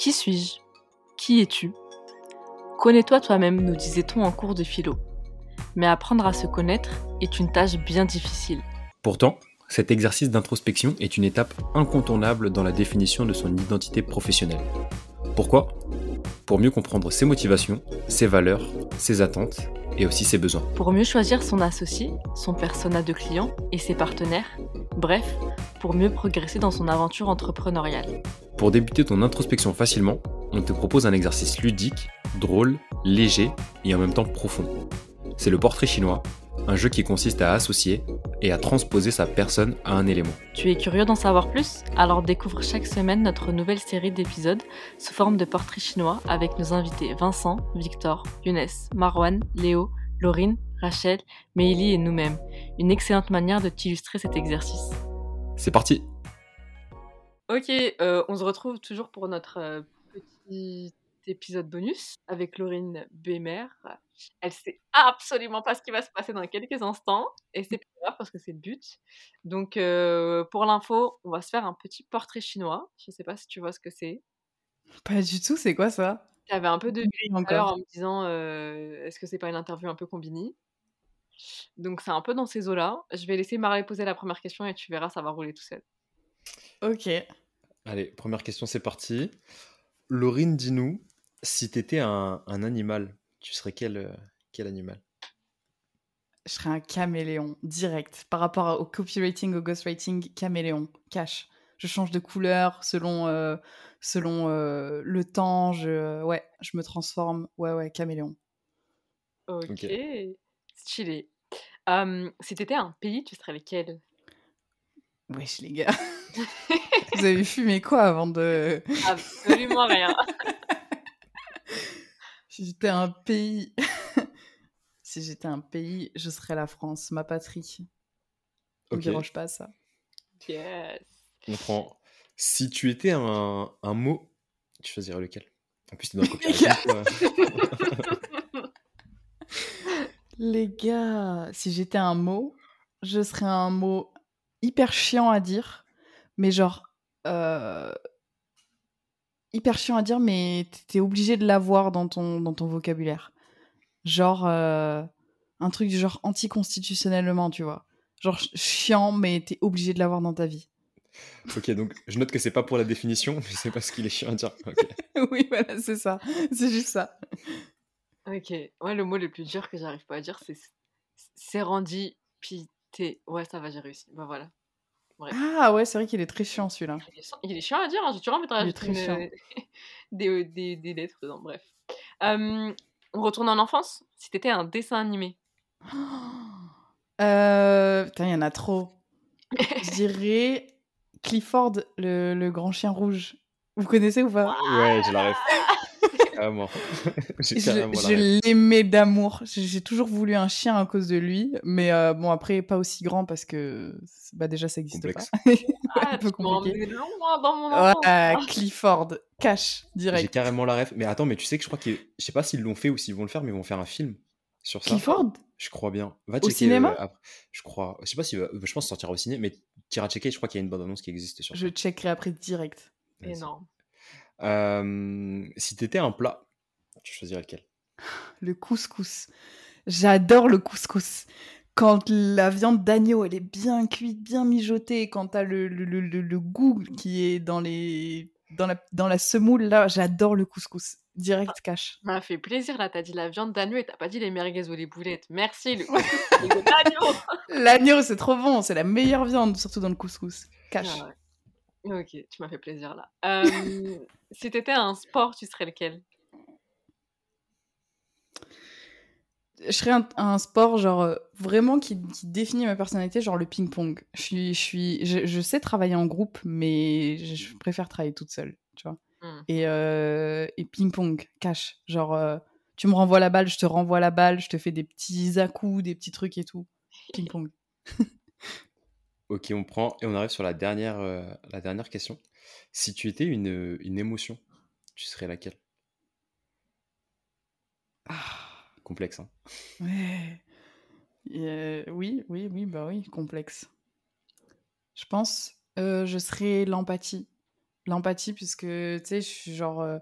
Qui suis-je? Qui es-tu? Connais-toi toi-même, nous disait-on en cours de philo. Mais apprendre à se connaître est une tâche bien difficile. Pourtant, cet exercice d'introspection est une étape incontournable dans la définition de son identité professionnelle. Pourquoi? Pour mieux comprendre ses motivations, ses valeurs, ses attentes et aussi ses besoins. Pour mieux choisir son associé, son persona de client et ses partenaires, bref, pour mieux progresser dans son aventure entrepreneuriale. Pour débuter ton introspection facilement, on te propose un exercice ludique, drôle, léger et en même temps profond. C'est le portrait chinois, un jeu qui consiste à associer et à transposer sa personne à un élément. Tu es curieux d'en savoir plus? Alors découvre chaque semaine notre nouvelle série d'épisodes sous forme de portrait chinois avec nos invités Vincent, Victor, Younes, Marwan, Léo, Laurine, Rachel, Meili et nous-mêmes. Une excellente manière de t'illustrer cet exercice. C'est parti Ok, euh, on se retrouve toujours pour notre euh, petit épisode bonus avec Laurine Bémer. Elle sait absolument pas ce qui va se passer dans quelques instants et c'est pas grave parce que c'est le but. Donc euh, pour l'info, on va se faire un petit portrait chinois. Je sais pas si tu vois ce que c'est. Pas du tout, c'est quoi ça? J'avais un peu de encore en me disant est-ce que c'est pas une interview un peu combinée? Donc c'est un peu dans ces eaux-là. Je vais laisser Marie poser la première question et tu verras, ça va rouler tout seul. Ok. Allez, première question, c'est parti. Laurine, dis-nous, si t'étais un, un animal, tu serais quel, euh, quel animal? Je serais un caméléon, direct. Par rapport au copywriting, au ghostwriting, caméléon, cash. Je change de couleur selon, euh, selon euh, le temps. Je, ouais, je me transforme. Ouais, ouais, caméléon. Ok, Ok. stylé. Hum, si t'étais un pays, tu serais lequel? Wesh, les gars. Vous avez fumé quoi avant de. Absolument rien. Si j'étais un pays. si j'étais un pays, je serais la France, ma patrie. Ne me Ok. dérange pas ça. Yes. On prend. Si tu étais un, un mot, tu choisirais lequel? En plus, t'es dans le copywriting. quoi. Les gars, si j'étais un mot, je serais un mot hyper chiant à dire, mais genre. euh, hyper chiant à dire, mais t'es obligé de l'avoir dans ton, dans ton vocabulaire. Genre. euh, un truc du genre anticonstitutionnellement, tu vois. Genre ch- chiant, mais t'es obligé de l'avoir dans ta vie. ok, donc je note que c'est pas pour la définition, mais c'est parce qu'il est chiant à dire. Oui, voilà, c'est ça. C'est juste ça. Ok. Ouais, le mot le plus dur que j'arrive pas à dire, c'est sérendipité. Ouais, ça va, j'ai réussi. Bah voilà. Ah ouais, c'est vrai qu'il est très chiant celui-là. Il est, chiant à dire, hein. j'ai toujours envie de rajouter très chiant. une- des, des, des lettres dedans, bref. On retourne en enfance. Si t'étais un dessin animé, Euh, putain, il y en a trop. Je dirais Clifford, le, le grand chien rouge. Vous connaissez ou pas? Ouais, j'ai la Carrément. j'ai Je, l'aimais d'amour. J'ai j'ai toujours voulu un chien à cause de lui. Mais euh, bon, après, pas aussi grand parce que bah, déjà, ça n'existe pas. Ah, un peu compliqué. loin dans mon. Ouais, Clifford, cash, J'ai direct. carrément la ref. Mais attends, mais tu sais que je crois que. Je sais pas s'ils l'ont fait ou s'ils vont le faire, mais ils vont faire un film sur ça. Clifford? Je crois bien. Va Au checker. cinéma? euh, après. Je crois. Je sais pas si. Je pense sortira au ciné, mais t'iras checker. Je crois qu'il y a une bande annonce qui existe sur ça. Je checkerai après direct. Énorme. Euh, si t'étais un plat, tu choisirais lequel? Le couscous. J'adore le couscous. Quand la viande d'agneau, elle est bien cuite, bien mijotée, quand t'as le, le, le, le- le goût qui est dans, les, dans, la, dans la semoule, là, j'adore le couscous. Direct cash. Ça m'a fait plaisir là, t'as dit la viande d'agneau et t'as pas dit les merguez ou les boulettes. Merci, le couscous. L'agneau, c'est trop bon. C'est la meilleure viande, surtout dans le couscous. Cash. Ah ouais. Ok, tu m'as fait plaisir là. Euh, si t'étais un sport, tu serais lequel? Je serais un, un sport, genre, euh, vraiment qui, qui définit ma personnalité, genre le ping-pong. Je, suis, je, suis, je, je sais travailler en groupe, mais je, préfère travailler toute seule, tu vois. Hmm. Et, euh, et ping-pong, cash. Genre, euh, tu me renvoies la balle, je te renvoie la balle, je te fais des petits à-coups, des petits trucs et tout. Ping-pong. Ok, on prend et on arrive sur la dernière, euh, la dernière question. Si tu étais une, une émotion, tu serais laquelle? Ah, Complexe, hein ouais. Euh, oui, oui, oui, bah oui, complexe. Je pense, euh, je serais l'empathie. L'empathie, puisque, tu sais, je suis genre...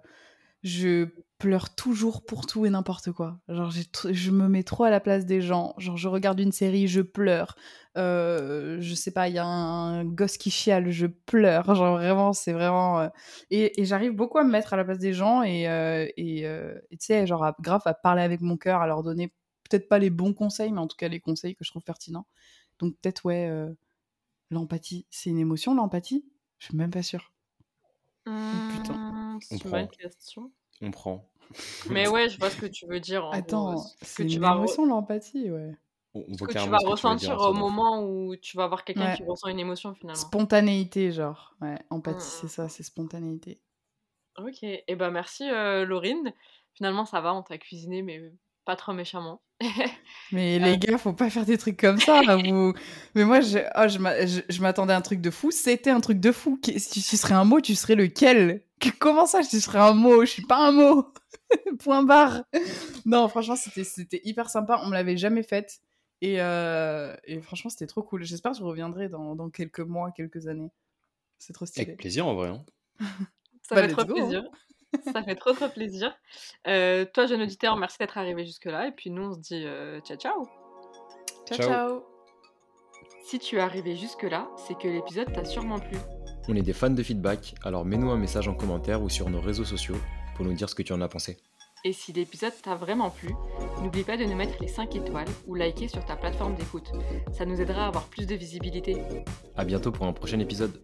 je pleure toujours pour tout et n'importe quoi. Genre, je me mets trop à la place des gens. Genre, je regarde une série, je pleure. Euh, je sais pas, il y a un gosse qui chiale, je pleure. Genre, vraiment, c'est vraiment... euh, Et, j'arrive beaucoup à me mettre à la place des gens et euh, tu sais, genre, grave à parler avec mon cœur, à leur donner peut-être pas les bons conseils, mais en tout cas les conseils que je trouve pertinents. Donc peut-être, ouais, l'empathie, c'est une émotion, l'empathie? Je suis même pas sûre. Mmh, C'est On une prend. bonne question. On prend. Mais ouais, je vois ce que tu veux dire. En Attends, gros, ce que c'est tu une vas re- émotion, l'empathie, ouais. On, on ce voit que tu carrément vas ce que tu veux dire, ressentir au moment où tu vas voir quelqu'un Ouais. qui ressent une émotion finalement. Spontanéité, genre. Ouais, empathie, Mm, c'est mm. ça, c'est spontanéité. Ok, et ben merci euh, Laurine. Finalement ça va, on t'a cuisiné mais pas trop méchamment. Mais Euh. les gars, faut pas faire des trucs comme ça. là, vous... Mais moi, je, oh, je m'a- je- je m'attendais à un truc de fou. C'était un truc de fou. Qui- Si tu serais un mot, tu serais lequel? Que- Comment ça, je serais un mot? Je suis pas un mot. Point barre. Non, franchement, c'était c'était hyper sympa. On me l'avait jamais faite. Et, euh, et franchement, c'était trop cool. J'espère que je reviendrai dans, dans quelques mois, quelques années. C'est trop stylé. Avec plaisir en vrai. hein. Ça Bah, fait trop go, plaisir. Ça fait trop trop plaisir. Euh, toi jeune auditeur, merci d'être arrivé jusque là et puis nous on se dit euh, ciao ciao. Ciao, Ciao. ciao. Si tu es arrivé jusque là, c'est que l'épisode t'a sûrement plu. On est des fans de feedback, alors mets-nous un message en commentaire ou sur nos réseaux sociaux pour nous dire ce que tu en as pensé. Et si l'épisode t'a vraiment plu, n'oublie pas de nous mettre les 5 étoiles ou liker sur ta plateforme d'écoute. Ça nous aidera à avoir plus de visibilité. À bientôt pour un prochain épisode.